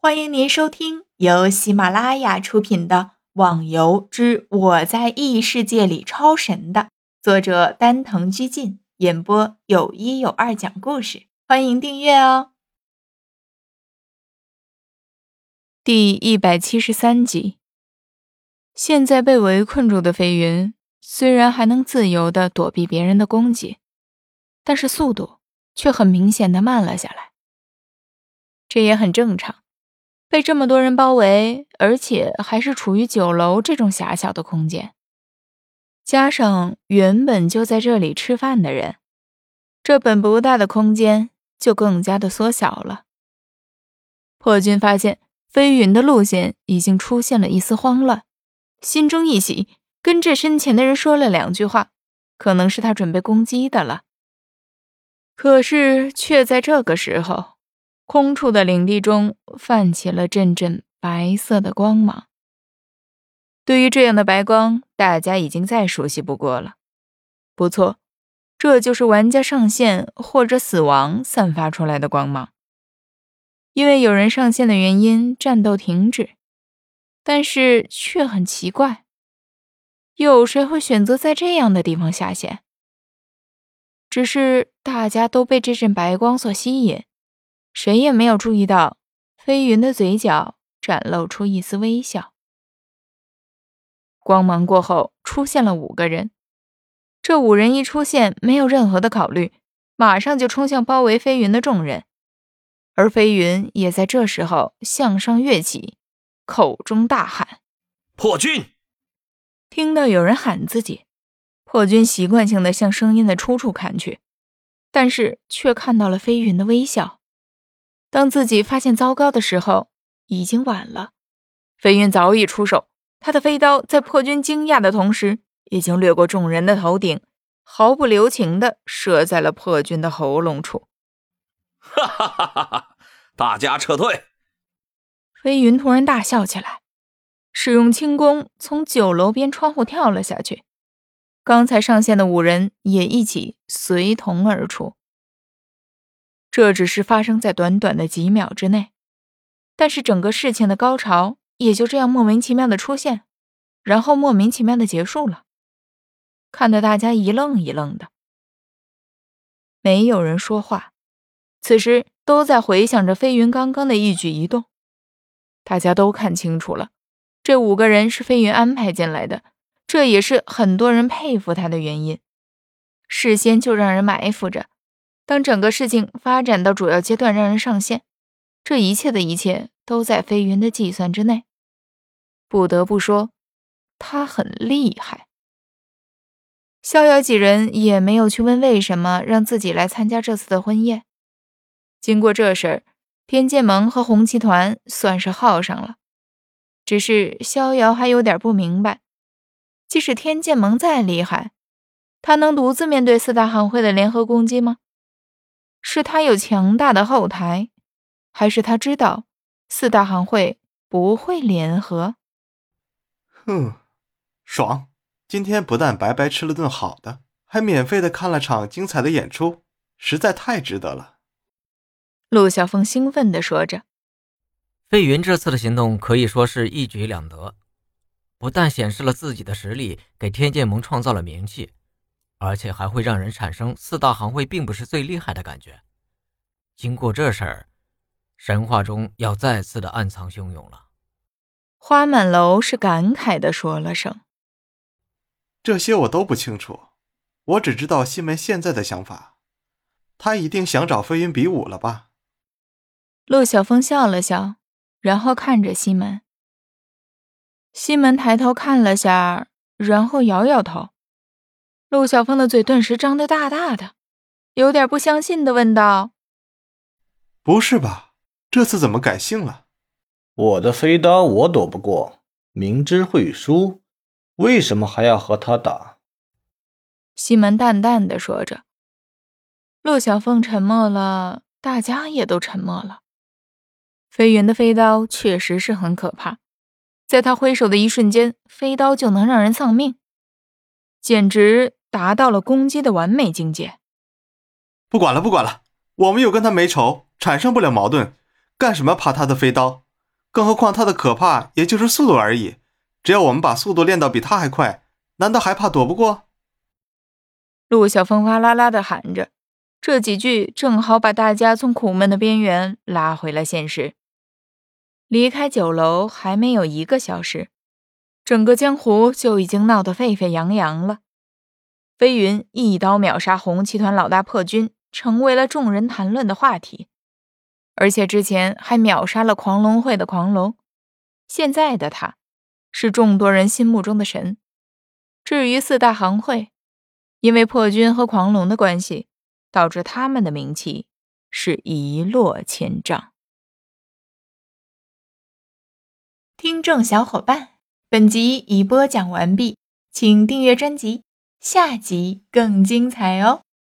欢迎您收听由喜马拉雅出品的《网游之我在异世界里超神》的作者丹藤居进演播，有一有二讲故事。欢迎订阅哦。第一百七十三集，现在被围困住的飞云，虽然还能自由的躲避别人的攻击，但是速度却很明显的慢了下来。这也很正常。被这么多人包围，而且还是处于酒楼这种狭小的空间，加上原本就在这里吃饭的人，这本不大的空间就更加的缩小了。破军发现飞云的路线已经出现了一丝慌乱，心中一喜，跟着身前的人说了两句话，可能是他准备攻击的了。可是却在这个时候。空处的领地中泛起了阵阵白色的光芒。对于这样的白光，大家已经再熟悉不过了。不错，这就是玩家上线或者死亡散发出来的光芒。因为有人上线的原因，战斗停止，但是却很奇怪，有谁会选择在这样的地方下线？只是大家都被这阵白光所吸引。谁也没有注意到，飞云的嘴角展露出一丝微笑。光芒过后，出现了五个人。这五人一出现，没有任何的考虑，马上就冲向包围飞云的众人。而飞云也在这时候向上跃起，口中大喊：“破军！”听到有人喊自己，破军习惯性的向声音的出处看去，但是却看到了飞云的微笑。当自己发现糟糕的时候，已经晚了。飞云早已出手，他的飞刀在破军惊讶的同时，已经掠过众人的头顶，毫不留情地射在了破军的喉咙处。哈哈哈哈哈！大家撤退！飞云突然大笑起来，使用轻功从酒楼边窗户跳了下去。刚才上线的五人也一起随同而出。这只是发生在短短的几秒之内，但是整个事情的高潮也就这样莫名其妙的出现，然后莫名其妙的结束了，看得大家一愣一愣的，没有人说话，此时都在回想着飞云刚刚的一举一动。大家都看清楚了，这五个人是飞云安排进来的，这也是很多人佩服他的原因，事先就让人埋伏着。当整个事情发展到主要阶段，让人上线，这一切的一切都在飞云的计算之内。不得不说，他很厉害。逍遥几人也没有去问为什么让自己来参加这次的婚宴。经过这事儿，天剑盟和红旗团算是耗上了。只是逍遥还有点不明白，即使天剑盟再厉害，他能独自面对四大行会的联合攻击吗？是他有强大的后台，还是他知道四大行会不会联合？哼，爽！今天不但白白吃了顿好的，还免费的看了场精彩的演出，实在太值得了。陆小凤兴奋地说着：“飞云这次的行动可以说是一举两得，不但显示了自己的实力，给天剑盟创造了名气。”而且还会让人产生四大行会并不是最厉害的感觉。经过这事儿，神话中要再次的暗藏汹涌了。花满楼是感慨的说了声：“这些我都不清楚，我只知道西门现在的想法，他一定想找飞云比武了吧？”陆小峰笑了笑，然后看着西门。西门抬头看了下，然后摇摇头。陆小凤的嘴顿时张得大大的，有点不相信的问道：“不是吧？这次怎么改姓了？我的飞刀我躲不过，明知会输，为什么还要和他打？”西门淡淡的说着。陆小凤沉默了，大家也都沉默了。飞云的飞刀确实是很可怕，在他挥手的一瞬间，飞刀就能让人丧命，简直。达到了攻击的完美境界。不管了，不管了，我们又跟他没仇，产生不了矛盾，干什么怕他的飞刀？更何况他的可怕也就是速度而已。只要我们把速度练到比他还快，难道还怕躲不过？陆小凤哇啦啦的喊着，这几句正好把大家从苦闷的边缘拉回了现实。离开酒楼还没有一个小时，整个江湖就已经闹得沸沸扬扬了。飞云一刀秒杀红旗团老大破军，成为了众人谈论的话题。而且之前还秒杀了狂龙会的狂龙，现在的他，是众多人心目中的神。至于四大行会，因为破军和狂龙的关系，导致他们的名气是一落千丈。听众小伙伴，本集已播讲完毕，请订阅专辑，下集更精彩哦。